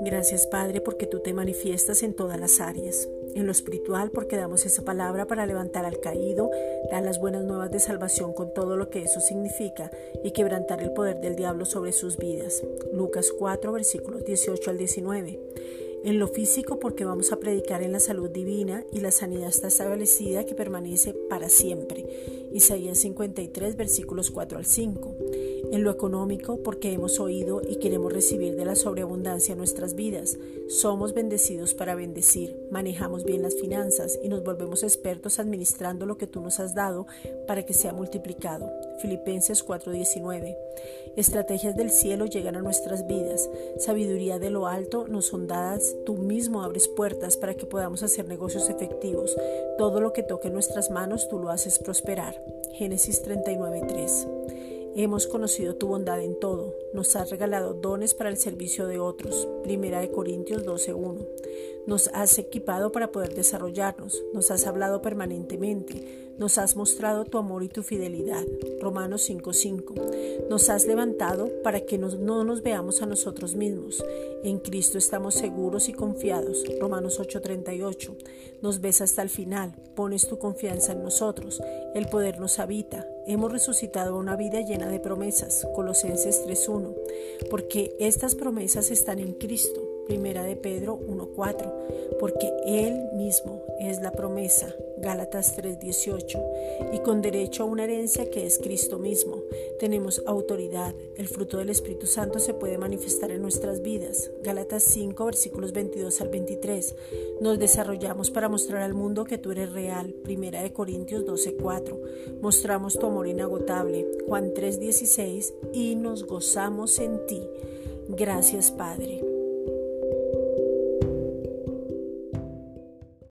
Gracias Padre porque tú te manifiestas en todas las áreas. En lo espiritual porque damos esa palabra para levantar al caído, dar las buenas nuevas de salvación con todo lo que eso significa y quebrantar el poder del diablo sobre sus vidas. Lucas 4 versículos 18 al 19. En lo físico porque vamos a predicar en la salud divina y la sanidad está establecida que permanece para siempre. Isaías 53 versículos 4 al 5 en lo económico porque hemos oído y queremos recibir de la sobreabundancia nuestras vidas. Somos bendecidos para bendecir, manejamos bien las finanzas y nos volvemos expertos administrando lo que tú nos has dado para que sea multiplicado. Filipenses 4:19. Estrategias del cielo llegan a nuestras vidas. Sabiduría de lo alto nos son dadas. Tú mismo abres puertas para que podamos hacer negocios efectivos. Todo lo que toque nuestras manos tú lo haces prosperar. Génesis 39:3. Hemos conocido tu bondad en todo. Nos has regalado dones para el servicio de otros. Primera de Corintios 12.1. Nos has equipado para poder desarrollarnos. Nos has hablado permanentemente. Nos has mostrado tu amor y tu fidelidad. Romanos 5:5. Nos has levantado para que no nos veamos a nosotros mismos. En Cristo estamos seguros y confiados. Romanos 8:38. Nos ves hasta el final. Pones tu confianza en nosotros. El poder nos habita. Hemos resucitado una vida llena de promesas. Colosenses 3:1. Porque estas promesas están en Cristo. Primera de Pedro 1:4. Porque Él mismo es la promesa Gálatas 3:18, y con derecho a una herencia que es Cristo mismo. Tenemos autoridad. El fruto del Espíritu Santo se puede manifestar en nuestras vidas. Gálatas 5 versículos 22 al 23. Nos desarrollamos para mostrar al mundo que tú eres real. Primera de Corintios 12:4. Mostramos tu amor inagotable. Juan 3:16 y nos gozamos en ti. Gracias Padre.